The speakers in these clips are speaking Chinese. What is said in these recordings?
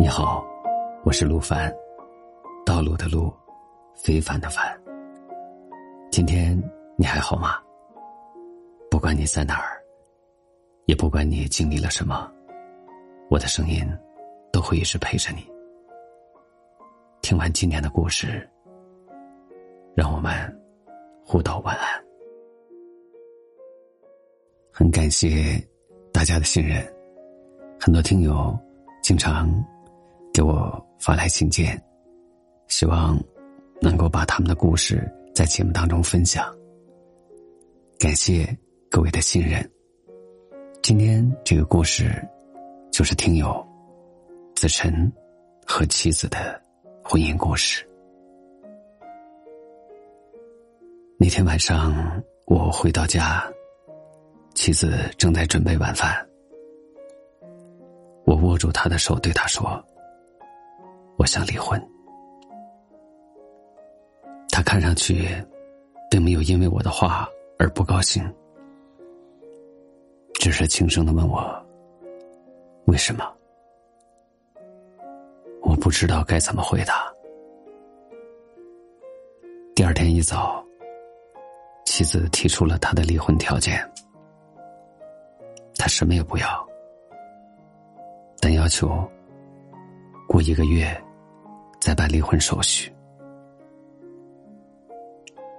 你好，我是陆凡，道路的路，非凡的凡。今天你还好吗？不管你在哪儿，也不管你经历了什么，我的声音都会一直陪着你。听完今天的故事，让我们互道晚安。很感谢大家的信任，很多听友经常给我发来信件，希望能够把他们的故事在节目当中分享。感谢各位的信任。今天这个故事就是听友子晨和妻子的婚姻故事。那天晚上，我回到家。妻子正在准备晚饭，我握住她的手，对她说：“我想离婚。”他看上去并没有因为我的话而不高兴，只是轻声的问我：“为什么？”我不知道该怎么回答。第二天一早，妻子提出了他的离婚条件。他什么也不要，但要求过一个月再办离婚手续。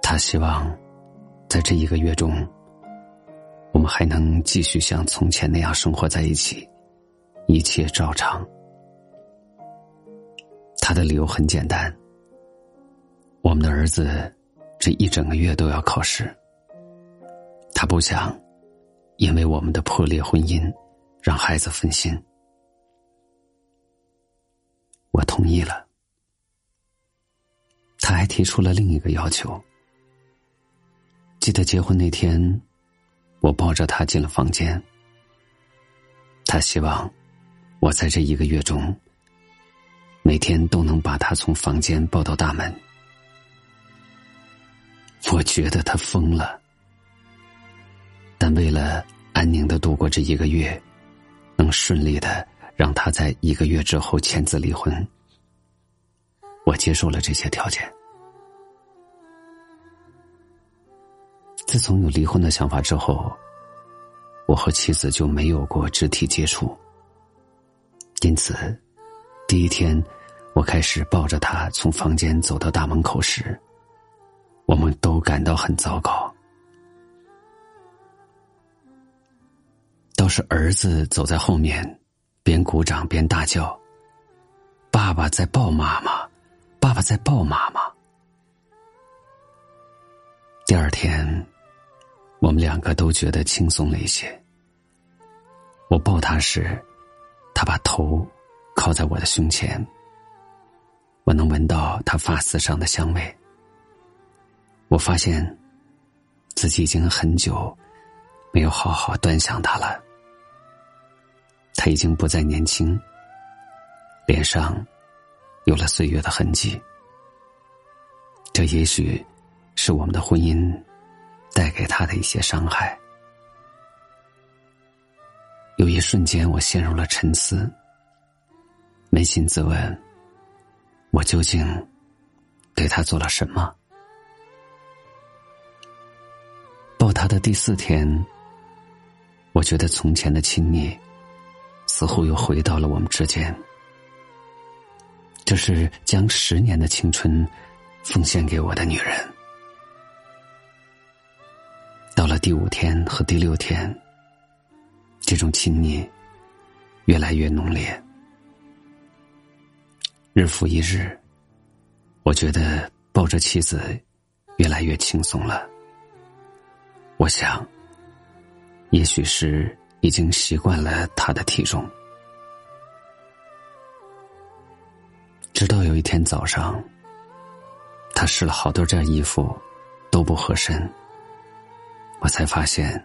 他希望在这一个月中，我们还能继续像从前那样生活在一起，一切照常。他的理由很简单：我们的儿子这一整个月都要考试，他不想。因为我们的破裂婚姻，让孩子分心，我同意了。他还提出了另一个要求。记得结婚那天，我抱着他进了房间。他希望我在这一个月中，每天都能把他从房间抱到大门。我觉得他疯了。但为了安宁的度过这一个月，能顺利的让他在一个月之后签字离婚，我接受了这些条件。自从有离婚的想法之后，我和妻子就没有过肢体接触。因此，第一天我开始抱着他从房间走到大门口时，我们都感到很糟糕。倒是儿子走在后面，边鼓掌边大叫：“爸爸在抱妈妈，爸爸在抱妈妈。”第二天，我们两个都觉得轻松了一些。我抱他时，他把头靠在我的胸前，我能闻到他发丝上的香味。我发现自己已经很久。没有好好端详他了，他已经不再年轻，脸上有了岁月的痕迹。这也许是我们的婚姻带给他的一些伤害。有一瞬间，我陷入了沉思，扪心自问：我究竟对他做了什么？抱他的第四天。我觉得从前的亲密，似乎又回到了我们之间。这是将十年的青春奉献给我的女人。到了第五天和第六天，这种亲密越来越浓烈。日复一日，我觉得抱着妻子越来越轻松了。我想。也许是已经习惯了他的体重，直到有一天早上，他试了好多件衣服，都不合身，我才发现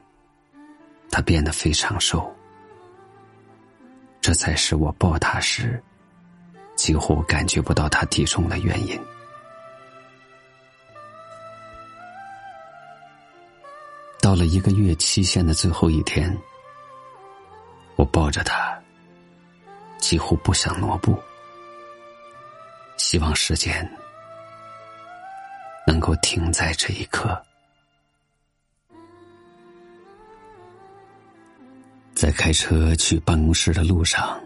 他变得非常瘦。这才是我抱他时几乎感觉不到他体重的原因。到了一个月期限的最后一天，我抱着他，几乎不想挪步。希望时间能够停在这一刻。在开车去办公室的路上，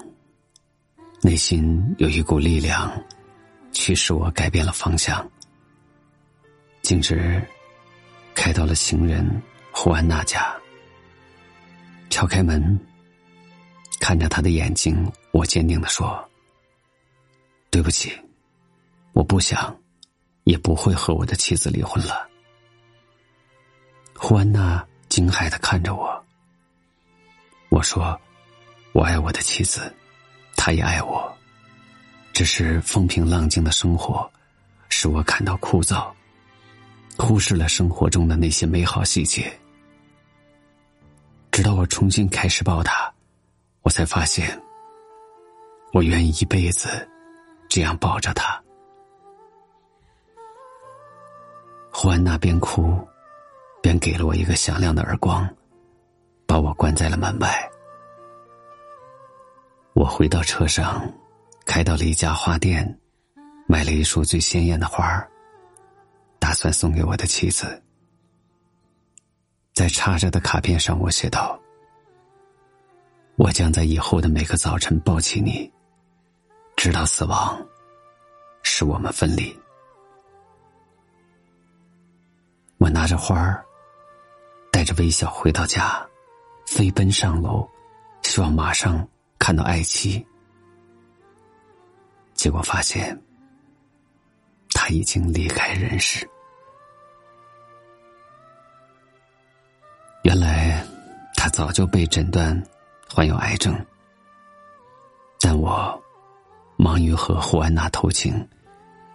内心有一股力量，驱使我改变了方向，径直开到了行人胡安娜家。敲开门，看着他的眼睛，我坚定的说：“对不起，我不想，也不会和我的妻子离婚了。”胡安娜惊骇的看着我。我说：“我爱我的妻子，她也爱我。只是风平浪静的生活，使我感到枯燥，忽视了生活中的那些美好细节。直到我重新开始抱她，我才发现，我愿意一辈子这样抱着她。”胡安娜边哭，边给了我一个响亮的耳光。把我关在了门外。我回到车上，开到了一家花店，买了一束最鲜艳的花儿，打算送给我的妻子。在插着的卡片上，我写道：“我将在以后的每个早晨抱起你，直到死亡使我们分离。”我拿着花儿，带着微笑回到家。飞奔上楼，希望马上看到爱妻。结果发现，他已经离开人世。原来，他早就被诊断患有癌症，但我忙于和胡安娜偷情，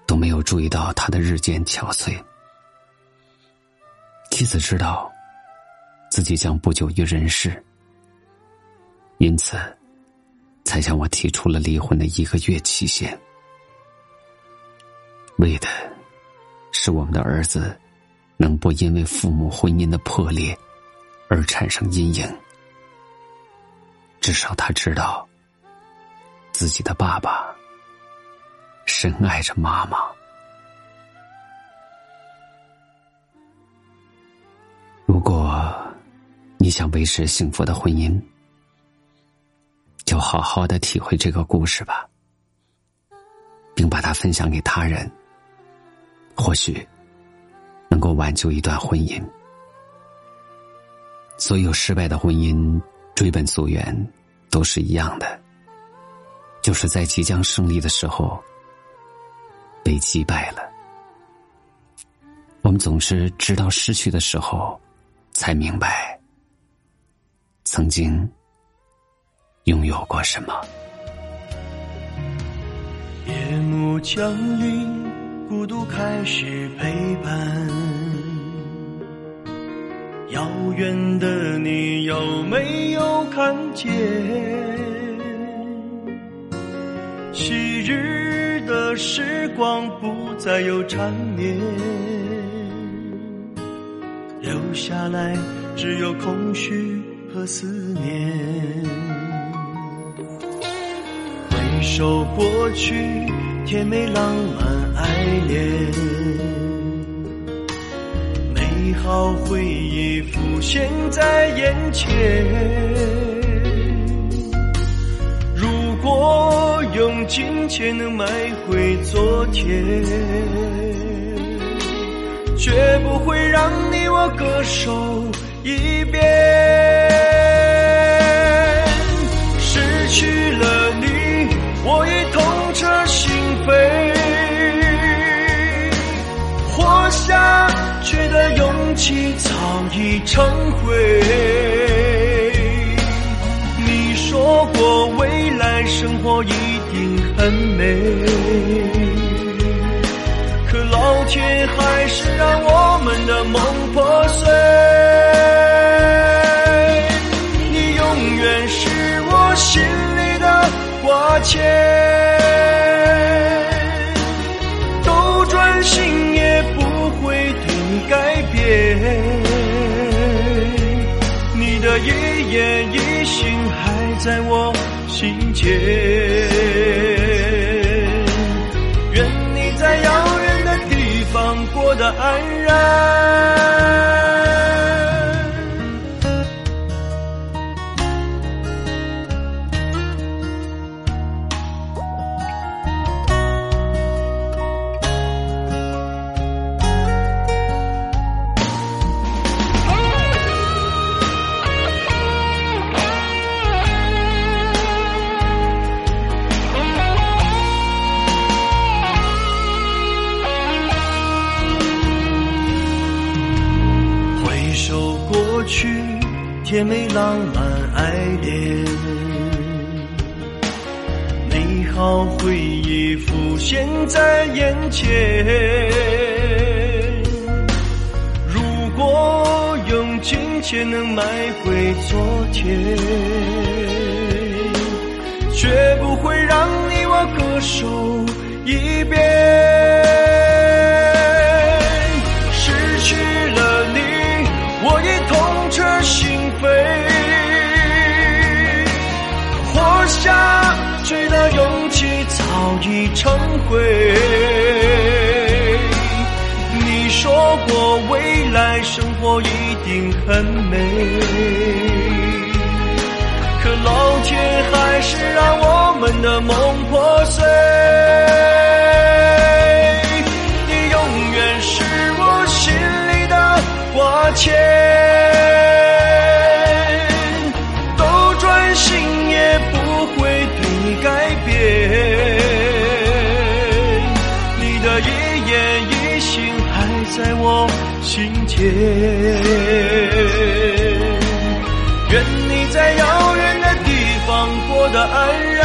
都没有注意到他的日渐憔悴。妻子知道。自己将不久于人世，因此，才向我提出了离婚的一个月期限，为的，是我们的儿子能不因为父母婚姻的破裂而产生阴影。至少他知道，自己的爸爸深爱着妈妈。如果。你想维持幸福的婚姻，就好好的体会这个故事吧，并把它分享给他人，或许能够挽救一段婚姻。所有失败的婚姻追本溯源都是一样的，就是在即将胜利的时候被击败了。我们总是直到失去的时候才明白。曾经拥有过什么？夜幕降临，孤独开始陪伴。遥远的你有没有看见？昔日的时光不再有缠绵，留下来只有空虚。和思念，回首过去，甜美浪漫爱恋，美好回忆浮现在眼前。如果用金钱能买回昨天，绝不会让你我各守一边失去了你我已痛彻心扉活下去的勇气早已成灰一言一行还在我心间。愿你在遥远的地方过得安然。去，甜美浪漫爱恋，美好回忆浮现在眼前。如果用金钱能买回昨天，绝不会让来生活一定很美，可老天还是让我们的梦破碎。你永远是我心里的挂牵。斗转星移不会对你改变，你的一言一在我心间，愿你在遥远的地方过得安然，